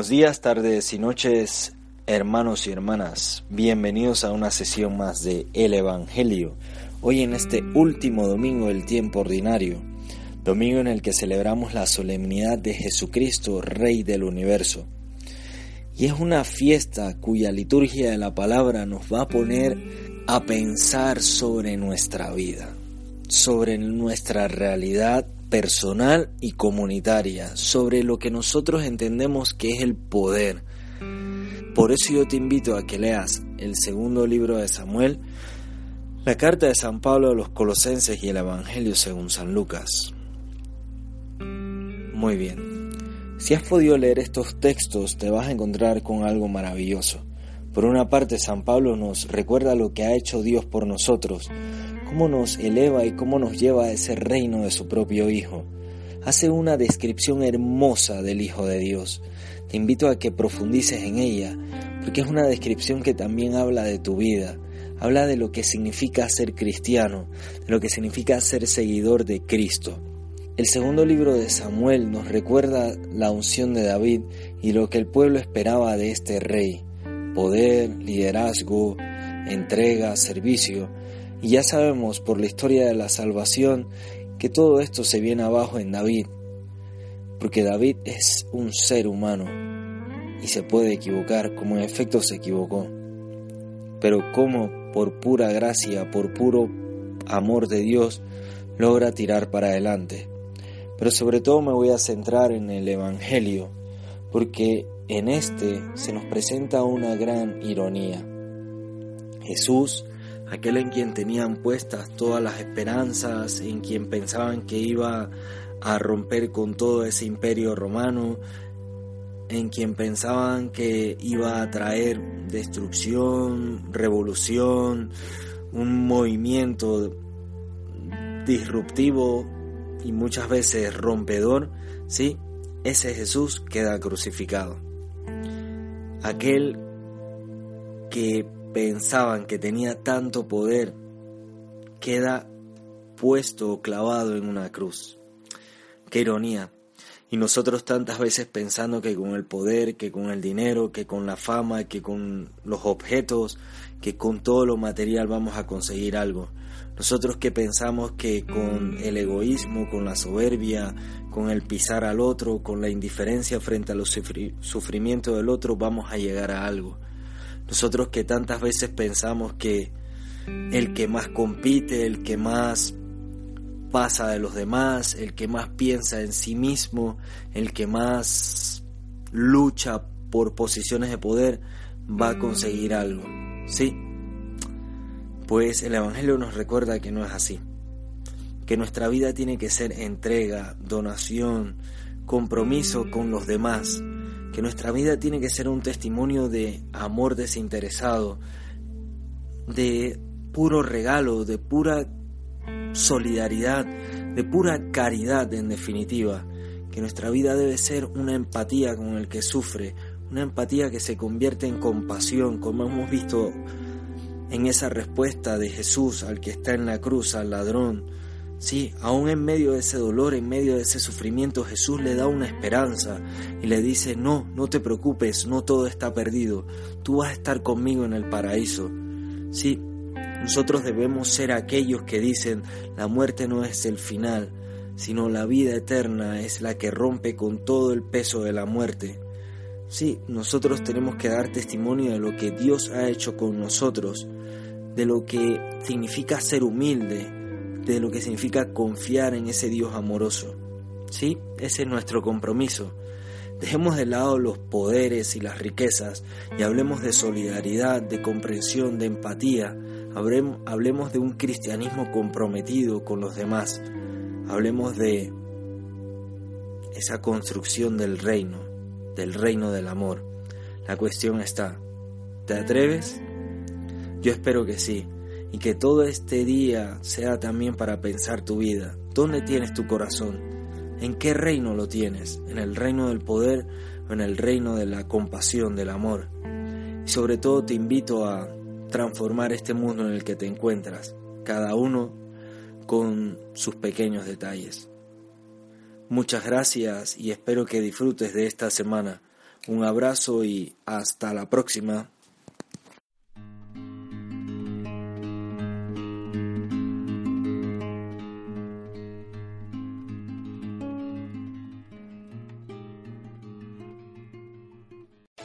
Buenos días, tardes y noches, hermanos y hermanas. Bienvenidos a una sesión más de El Evangelio. Hoy en este último domingo del tiempo ordinario, domingo en el que celebramos la solemnidad de Jesucristo, Rey del universo. Y es una fiesta cuya liturgia de la palabra nos va a poner a pensar sobre nuestra vida, sobre nuestra realidad personal y comunitaria, sobre lo que nosotros entendemos que es el poder. Por eso yo te invito a que leas el segundo libro de Samuel, la carta de San Pablo a los Colosenses y el Evangelio según San Lucas. Muy bien. Si has podido leer estos textos te vas a encontrar con algo maravilloso. Por una parte, San Pablo nos recuerda lo que ha hecho Dios por nosotros, cómo nos eleva y cómo nos lleva a ese reino de su propio Hijo. Hace una descripción hermosa del Hijo de Dios. Te invito a que profundices en ella, porque es una descripción que también habla de tu vida, habla de lo que significa ser cristiano, de lo que significa ser seguidor de Cristo. El segundo libro de Samuel nos recuerda la unción de David y lo que el pueblo esperaba de este rey. Poder, liderazgo, entrega, servicio, y ya sabemos por la historia de la salvación que todo esto se viene abajo en David, porque David es un ser humano y se puede equivocar como en efecto se equivocó. Pero como por pura gracia, por puro amor de Dios, logra tirar para adelante. Pero sobre todo me voy a centrar en el Evangelio, porque en este se nos presenta una gran ironía. Jesús aquel en quien tenían puestas todas las esperanzas, en quien pensaban que iba a romper con todo ese imperio romano, en quien pensaban que iba a traer destrucción, revolución, un movimiento disruptivo y muchas veces rompedor, sí, ese Jesús queda crucificado. Aquel que pensaban que tenía tanto poder queda puesto o clavado en una cruz. Qué ironía. Y nosotros tantas veces pensando que con el poder, que con el dinero, que con la fama, que con los objetos, que con todo lo material vamos a conseguir algo. Nosotros que pensamos que con el egoísmo, con la soberbia, con el pisar al otro, con la indiferencia frente a los sufrimientos del otro, vamos a llegar a algo. Nosotros que tantas veces pensamos que el que más compite, el que más pasa de los demás, el que más piensa en sí mismo, el que más lucha por posiciones de poder, va a conseguir algo. ¿Sí? Pues el Evangelio nos recuerda que no es así. Que nuestra vida tiene que ser entrega, donación, compromiso con los demás, que nuestra vida tiene que ser un testimonio de amor desinteresado, de puro regalo, de pura solidaridad, de pura caridad en definitiva, que nuestra vida debe ser una empatía con el que sufre, una empatía que se convierte en compasión, como hemos visto en esa respuesta de Jesús al que está en la cruz, al ladrón, Sí, aún en medio de ese dolor, en medio de ese sufrimiento, Jesús le da una esperanza y le dice, no, no te preocupes, no todo está perdido, tú vas a estar conmigo en el paraíso. Sí, nosotros debemos ser aquellos que dicen, la muerte no es el final, sino la vida eterna es la que rompe con todo el peso de la muerte. Sí, nosotros tenemos que dar testimonio de lo que Dios ha hecho con nosotros, de lo que significa ser humilde, de lo que significa confiar en ese Dios amoroso. ¿Sí? Ese es nuestro compromiso. Dejemos de lado los poderes y las riquezas y hablemos de solidaridad, de comprensión, de empatía. Hablemos de un cristianismo comprometido con los demás. Hablemos de esa construcción del reino, del reino del amor. La cuestión está, ¿te atreves? Yo espero que sí, y que todo este día sea también para pensar tu vida. ¿Dónde tienes tu corazón? ¿En qué reino lo tienes? ¿En el reino del poder o en el reino de la compasión, del amor? Y sobre todo te invito a transformar este mundo en el que te encuentras, cada uno con sus pequeños detalles. Muchas gracias y espero que disfrutes de esta semana. Un abrazo y hasta la próxima.